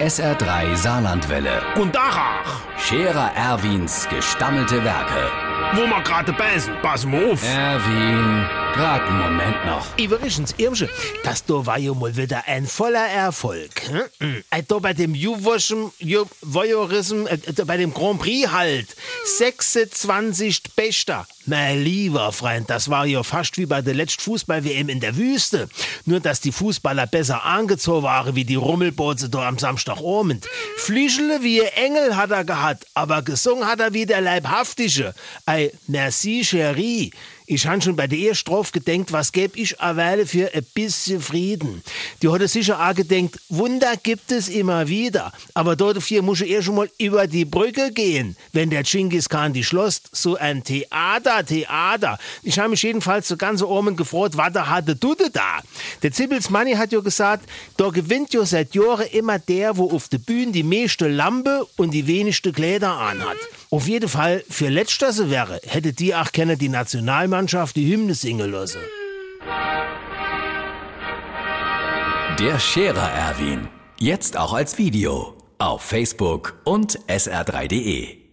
SR3 Saarlandwelle. Und Dachach, Scherer Erwins gestammelte Werke. wo wir gerade beißen, pass mal auf. Erwin, grad einen Moment noch. Übrigens, Irmsche, das da war ja mal wieder ein voller Erfolg. Hm? Äh, Da bei dem Juwoschen, Ju- Voyeurism, äh, da bei dem Grand Prix halt. 26 Bester. Mein lieber Freund, das war ja fast wie bei der letzten Fußball-WM in der Wüste. Nur, dass die Fußballer besser angezogen waren wie die Rummelboote da am Samstagabend. Flügele wie ein Engel hat er gehabt, aber gesungen hat er wie der Leibhaftige. Ei, merci, Cherie. Ich han schon bei der ersten Strophe gedenkt, was gäb ich erweile für ein bisschen Frieden. Die hatte sicher auch gedenkt, Wunder gibt es immer wieder. Aber dafür muss ich erst schon mal über die Brücke gehen, wenn der Genghis Khan die schloss. So ein Theater, Theater. Ich habe mich jedenfalls so ganz oben gefreut, was da hatte Dude da. Der Zippels Manni hat ja gesagt, da gewinnt ja seit Jahren immer der, wo auf der Bühne die meiste Lampe und die wenigste Kleider anhat. Auf jeden Fall, für letzter wäre, hätte die auch gerne die Nationalmannschaft die Hymne singen lassen. Der Scherer Erwin. Jetzt auch als Video. Auf Facebook und sr3.de.